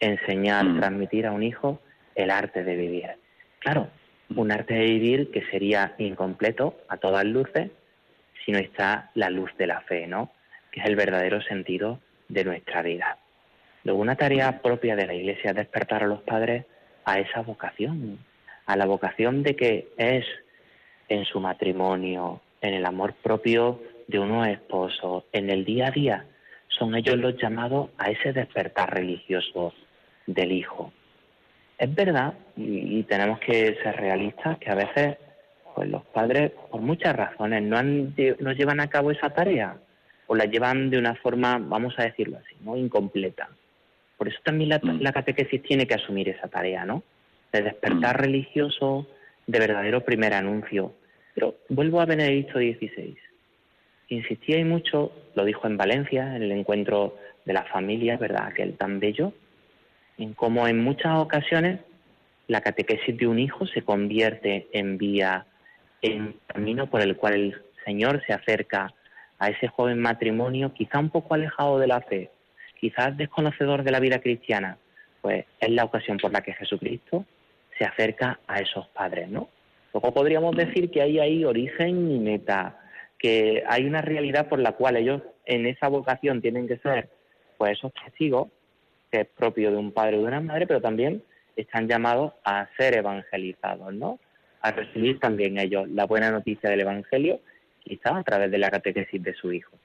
[SPEAKER 3] Enseñar, mm. transmitir a un hijo el arte de vivir. Claro, un arte de vivir que sería incompleto a todas luces si no está la luz de la fe, ¿no? Que es el verdadero sentido de nuestra vida. Luego, una tarea propia de la Iglesia es despertar a los padres a esa vocación, a la vocación de que es en su matrimonio, en el amor propio de unos esposos, en el día a día, son ellos los llamados a ese despertar religioso del Hijo. Es verdad, y, tenemos que ser realistas, que a veces pues los padres, por muchas razones, no, han, no llevan a cabo esa tarea o la llevan de una forma, vamos a decirlo así, ¿no? incompleta. Por eso también la, mm. la catequesis tiene que asumir esa tarea, ¿no? De despertar mm. religioso, de verdadero primer anuncio. Pero vuelvo a Benedicto XVI. Insistía y mucho, lo dijo en Valencia, en el encuentro de la familia, ¿verdad? Aquel tan bello, en cómo en muchas ocasiones la catequesis de un hijo se convierte en vía, en camino por el cual el Señor se acerca a ese joven matrimonio, quizá un poco alejado de la fe, quizás desconocedor de la vida cristiana, pues es la ocasión por la que Jesucristo se acerca a esos padres, ¿no? Luego podríamos decir que hay ahí origen y meta, que hay una realidad por la cual ellos en esa vocación tienen que ser pues esos testigos que es propio de un padre o de una madre, pero también están llamados a ser evangelizados, ¿no? A recibir también ellos la buena noticia del Evangelio, quizás a través de la catequesis de su hijo.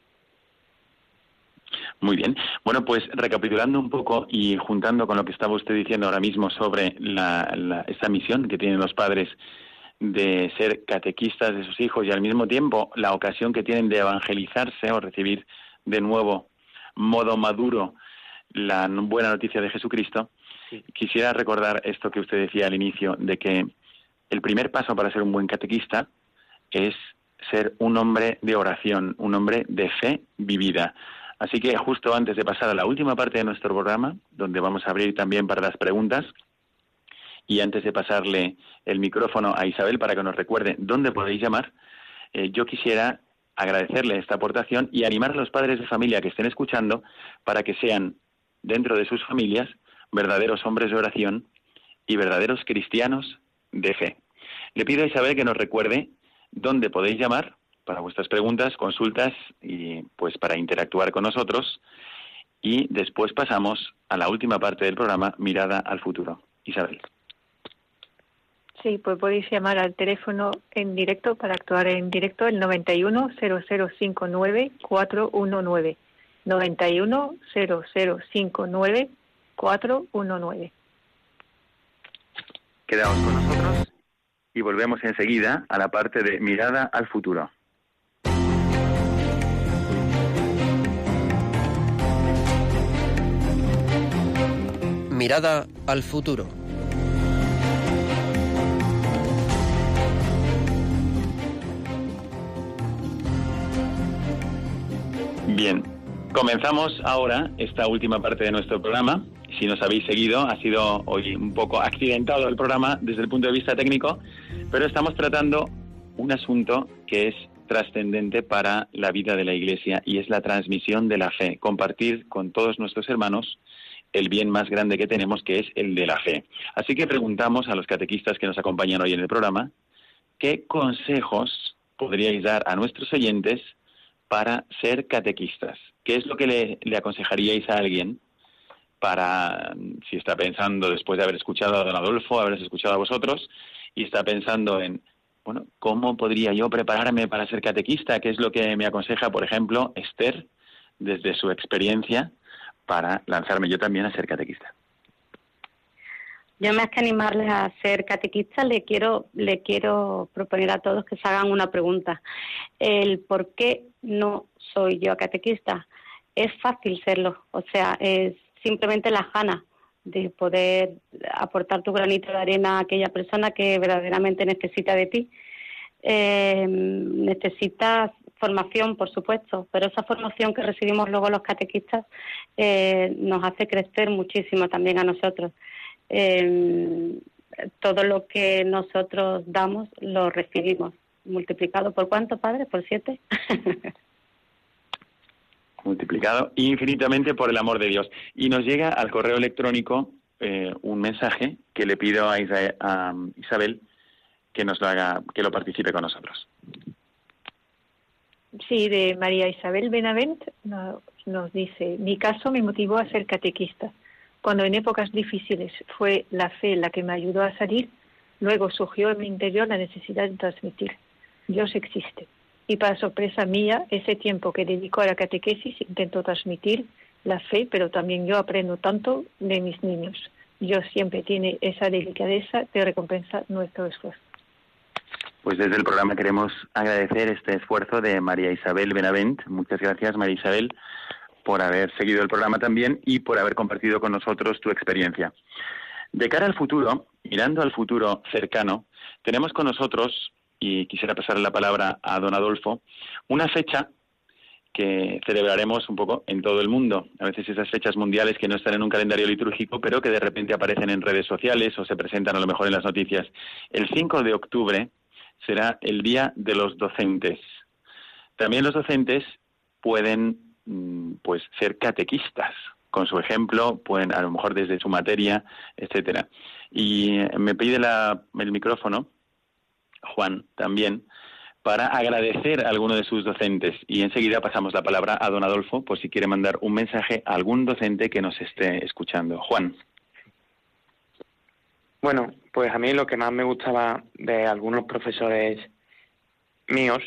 [SPEAKER 2] Muy bien. Bueno, pues recapitulando un poco y juntando con lo que estaba usted diciendo ahora mismo sobre la, esa misión que tienen los padres de ser catequistas de sus hijos y al mismo tiempo la ocasión que tienen de evangelizarse o recibir de nuevo modo maduro la buena noticia de Jesucristo, quisiera recordar esto que usted decía al inicio, de que el primer paso para ser un buen catequista es ser un hombre de oración, un hombre de fe vivida. Así que justo antes de pasar a la última parte de nuestro programa, donde vamos a abrir también para las preguntas, y antes de pasarle el micrófono a Isabel para que nos recuerde dónde podéis llamar, eh, yo quisiera agradecerle esta aportación y animar a los padres de familia que estén escuchando para que sean dentro de sus familias verdaderos hombres de oración y verdaderos cristianos de fe. Le pido a Isabel que nos recuerde dónde podéis llamar para vuestras preguntas, consultas y pues para interactuar con nosotros. Y después pasamos a la última parte del programa, Mirada al futuro. Isabel.
[SPEAKER 11] Sí, pues podéis llamar al teléfono en directo para actuar en directo el 91 0059 419. 91 0059 419.
[SPEAKER 2] Quedamos con nosotros y volvemos enseguida a la parte de mirada al futuro.
[SPEAKER 5] Mirada al futuro.
[SPEAKER 2] Bien, comenzamos ahora esta última parte de nuestro programa. Si nos habéis seguido, ha sido hoy un poco accidentado el programa desde el punto de vista técnico, pero estamos tratando un asunto que es trascendente para la vida de la Iglesia y es la transmisión de la fe, compartir con todos nuestros hermanos el bien más grande que tenemos, que es el de la fe. Así que preguntamos a los catequistas que nos acompañan hoy en el programa, ¿qué consejos podríais dar a nuestros oyentes para ser catequistas? ¿Qué es lo que le, aconsejaríais a alguien para, si está pensando después de haber escuchado a don Adolfo, haber escuchado a vosotros, y está pensando en, bueno, ¿cómo podría yo prepararme para ser catequista? ¿Qué es lo que me aconseja, por ejemplo, Esther, desde su experiencia, para lanzarme yo también a ser catequista?
[SPEAKER 4] Yo más que animarles a ser catequistas, le quiero, le quiero proponer a todos que se hagan una pregunta. El por qué no soy yo catequista. Es fácil serlo, o sea, es simplemente las ganas de poder aportar tu granito de arena a aquella persona que verdaderamente necesita de ti. Eh, necesitas formación, por supuesto, pero esa formación que recibimos luego los catequistas eh, nos hace crecer muchísimo también a nosotros. Eh, todo lo que nosotros damos lo recibimos. ¿Multiplicado por cuánto, padre? ¿Por siete? [laughs]
[SPEAKER 2] multiplicado infinitamente por el amor de Dios. Y nos llega al correo electrónico eh, un mensaje que le pido a, a, Isabel que nos lo haga, que lo participe con nosotros.
[SPEAKER 11] Sí, de María Isabel Benavent nos dice, mi caso me motivó a ser catequista. Cuando en épocas difíciles fue la fe la que me ayudó a salir, luego surgió en mi interior la necesidad de transmitir. Dios existe y para sorpresa mía, ese tiempo que dedico a la catequesis intento transmitir la fe, pero también yo aprendo tanto de mis niños. Dios siempre tiene esa delicadeza de recompensar nuestro esfuerzo.
[SPEAKER 2] Pues desde el programa queremos agradecer este esfuerzo de María Isabel Benavent. Muchas gracias, María Isabel, por haber seguido el programa también y por haber compartido con nosotros tu experiencia. De cara al futuro, mirando al futuro cercano, tenemos con nosotros y quisiera pasar la palabra a don Adolfo, una fecha que celebraremos un poco en todo el mundo. A veces esas fechas mundiales que no están en un calendario litúrgico, pero que de repente aparecen en redes sociales o se presentan a lo mejor en las noticias. El 5 de octubre será el Día de los Docentes. También los docentes pueden mm, pues ser catequistas. Con su ejemplo, pueden a lo mejor desde su materia, etcétera. Y me pide el micrófono Juan también, para agradecer a alguno de sus docentes. Y enseguida pasamos la palabra a don Adolfo por si quiere mandar un mensaje a algún docente que nos esté escuchando. Juan.
[SPEAKER 8] Bueno, pues a mí lo que más me gustaba de algunos profesores míos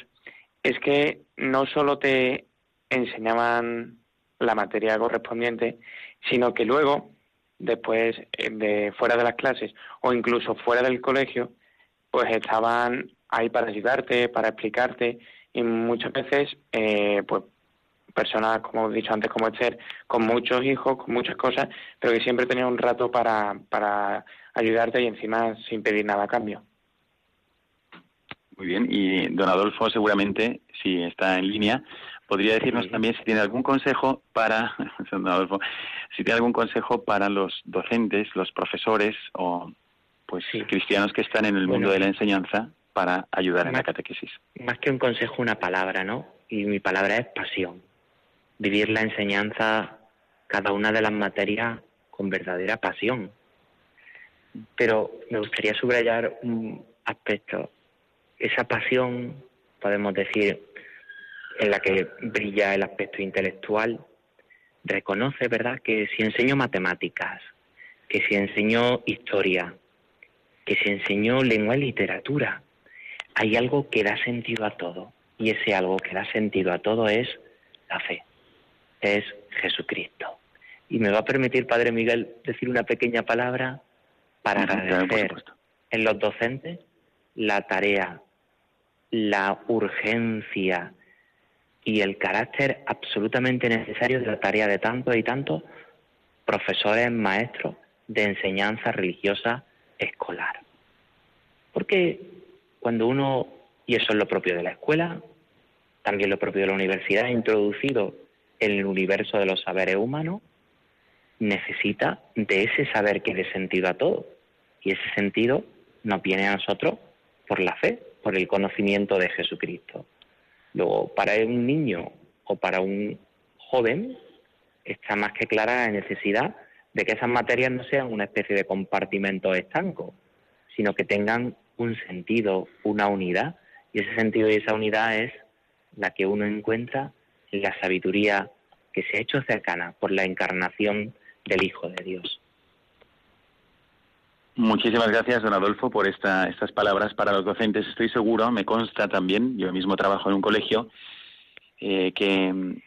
[SPEAKER 8] es que no solo te enseñaban la materia correspondiente, sino que luego, después eh, de fuera de las clases o incluso fuera del colegio, pues estaban ahí para ayudarte, para explicarte. Y muchas veces, eh, pues personas, como he dicho antes, como Esther, con muchos hijos, con muchas cosas, pero que siempre tenía un rato para, para ayudarte y encima sin pedir nada a cambio.
[SPEAKER 2] Muy bien, y don Adolfo seguramente, si está en línea, podría decirnos también si tiene algún consejo para, [laughs] don Adolfo, si tiene algún consejo para los docentes, los profesores o pues cristianos que están en el mundo de la enseñanza para ayudar en la catequesis.
[SPEAKER 3] Más que un consejo, una palabra, ¿no? Y mi palabra es pasión. Vivir la enseñanza, cada una de las materias, con verdadera pasión. Pero me gustaría subrayar un aspecto. Esa pasión podemos decir, en la que brilla el aspecto intelectual, reconoce, ¿verdad?, que si enseño matemáticas, que si enseño historia, que si enseño lengua y literatura, hay algo que da sentido a todo. Y ese algo que da sentido a todo es la fe, es Jesucristo. Y me va a permitir, Padre Miguel, decir una pequeña palabra para agradecer en los docentes la tarea, la urgencia y el carácter absolutamente necesario de la tarea de tantos y tantos profesores, maestros de enseñanza religiosa escolar. Porque cuando uno, y eso es lo propio de la escuela, también lo propio de la universidad, introducido en el universo de los saberes humanos, necesita de ese saber que dé sentido a todo. Y ese sentido nos viene a nosotros por la fe, por el conocimiento de Jesucristo. Luego, para un niño o para un joven, está más que clara la necesidad de que esas materias no sean una especie de compartimento estanco, sino que tengan un sentido, una unidad, y ese sentido y esa unidad es la que uno encuentra en la sabiduría que se ha hecho cercana por la encarnación del Hijo de Dios.
[SPEAKER 2] Muchísimas gracias, don Adolfo, por esta, estas palabras para los docentes. Estoy seguro, me consta también, yo mismo trabajo en un colegio, eh, que mm,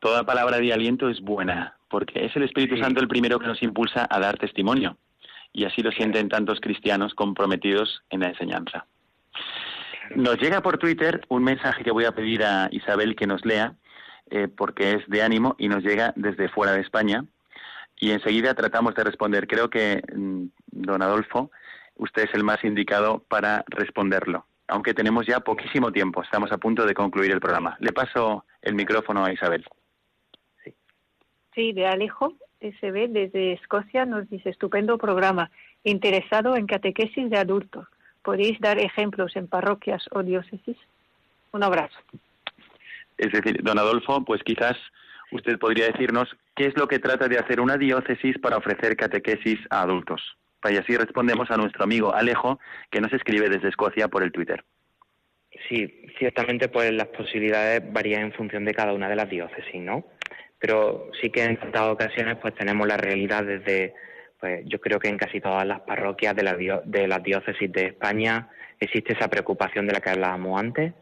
[SPEAKER 2] toda palabra de aliento es buena, porque es el Espíritu Santo el primero que nos impulsa a dar testimonio. Y así lo sienten tantos cristianos comprometidos en la enseñanza. Nos llega por Twitter un mensaje que voy a pedir a Isabel que nos lea, eh, porque es de ánimo y nos llega desde fuera de España y enseguida tratamos de responder. Creo que, mm, don Adolfo, usted es el más indicado para responderlo, aunque tenemos ya poquísimo tiempo, estamos a punto de concluir el programa. Le paso el micrófono a Isabel.
[SPEAKER 11] Sí, de Alejo SB desde Escocia nos dice estupendo programa, interesado en catequesis de adultos. ¿Podéis dar ejemplos en parroquias o diócesis? Un abrazo.
[SPEAKER 2] Es decir, don Adolfo, pues quizás usted podría decirnos qué es lo que trata de hacer una diócesis para ofrecer catequesis a adultos. Y así respondemos a nuestro amigo Alejo, que nos escribe desde Escocia por el Twitter.
[SPEAKER 3] Sí, ciertamente pues las posibilidades varían en función de cada una de las diócesis, ¿no? Pero sí que en tantas ocasiones pues tenemos la realidad desde, pues yo creo que en casi todas las parroquias de, la, de las diócesis de España existe esa preocupación de la que hablábamos antes,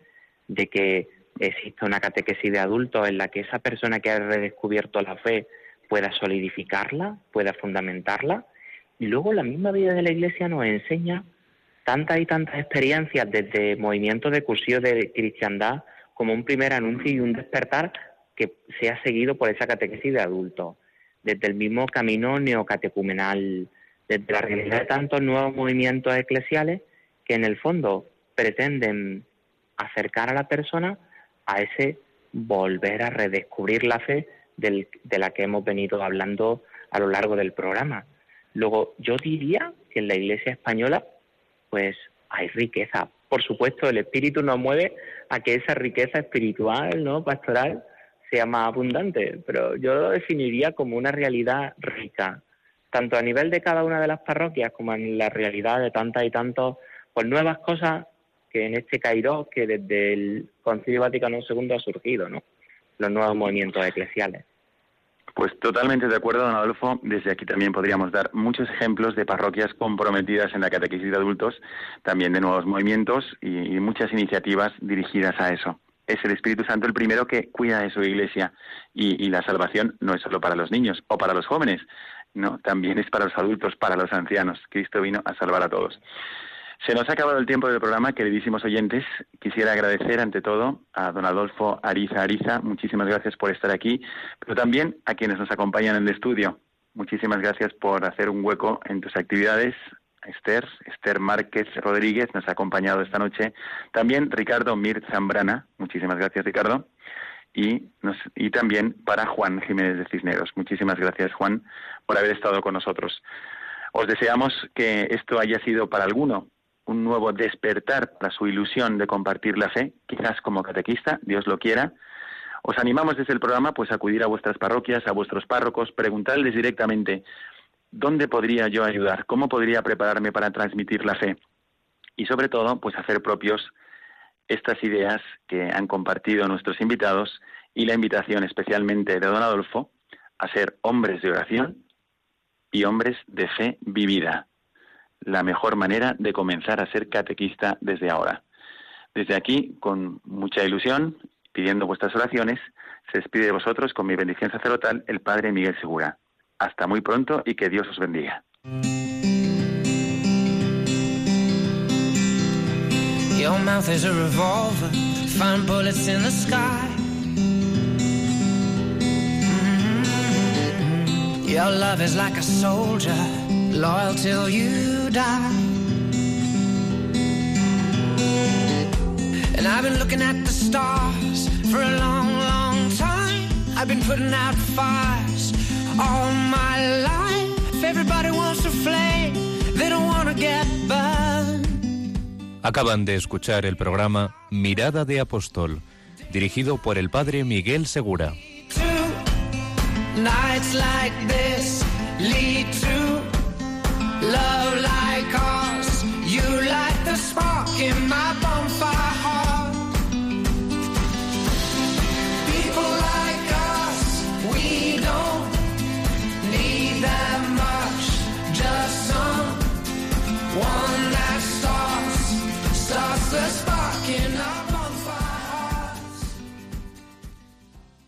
[SPEAKER 3] de que existe una catequesis de adultos en la que esa persona que ha redescubierto la fe pueda solidificarla, pueda fundamentarla. Y luego la misma vida de la Iglesia nos enseña tantas y tantas experiencias desde movimientos de cursillo de cristiandad como un primer anuncio y un despertar que se ha seguido por esa catequesis de adultos, desde el mismo camino neocatecumenal, desde la realidad de tantos nuevos movimientos eclesiales que en el fondo pretenden acercar a la persona a ese volver a redescubrir la fe de la que hemos venido hablando a lo largo del programa. Luego, yo diría que en la Iglesia española, pues hay riqueza. Por supuesto, el Espíritu nos mueve a que esa riqueza espiritual, ¿no? Pastoral, sea más abundante, pero yo lo definiría como una realidad rica, tanto a nivel de cada una de las parroquias como en la realidad de tantas y tantos, pues nuevas cosas que en este Cairo que desde el Concilio Vaticano II ha surgido, ¿no? Los nuevos movimientos eclesiales.
[SPEAKER 2] Pues totalmente de acuerdo, don Adolfo. Desde aquí también podríamos dar muchos ejemplos de parroquias comprometidas en la catequesis de adultos, también de nuevos movimientos y, muchas iniciativas dirigidas a eso. Es el Espíritu Santo el primero que cuida de su iglesia y, la salvación no es solo para los niños o para los jóvenes, no, también es para los adultos, para los ancianos. Cristo vino a salvar a todos. Se nos ha acabado el tiempo del programa, queridísimos oyentes. Quisiera agradecer ante todo a don Adolfo Ariza Ariza. Muchísimas gracias por estar aquí, pero también a quienes nos acompañan en el estudio. Muchísimas gracias por hacer un hueco en tus actividades. Esther, Esther Márquez Rodríguez nos ha acompañado esta noche. También Ricardo Mir Zambrana. Muchísimas gracias, Ricardo. Y, y también para Juan Jiménez de Cisneros. Muchísimas gracias, Juan, por haber estado con nosotros. Os deseamos que esto haya sido para alguno un nuevo despertar para su ilusión de compartir la fe, quizás como catequista, Dios lo quiera. Os animamos desde el programa pues a acudir a vuestras parroquias, a vuestros párrocos, preguntarles directamente dónde podría yo ayudar, cómo podría prepararme para transmitir la fe y sobre todo pues hacer propios estas ideas que han compartido nuestros invitados y la invitación especialmente de don Adolfo a ser hombres de oración y hombres de fe vivida. La mejor manera de comenzar a ser catequista desde ahora. Desde aquí, con mucha ilusión, pidiendo vuestras oraciones, se despide de vosotros con mi bendición sacerdotal el Padre Miguel Segura. Hasta muy pronto y que Dios os bendiga.
[SPEAKER 9] Your mouth is a revolver, find bullets in the sky. Mm-hmm. Your love is like a soldier, loyal till you die. And I've been looking at the stars for a long, long time. I've been putting out fires all my life. Everybody wants to flame, they don't wanna get burned.
[SPEAKER 1] Acaban de escuchar el programa Mirada de Apóstol, dirigido por el padre Miguel Segura.
[SPEAKER 9] Nights like this lead to love like ours. You light the spark in my One that starts, starts the spark.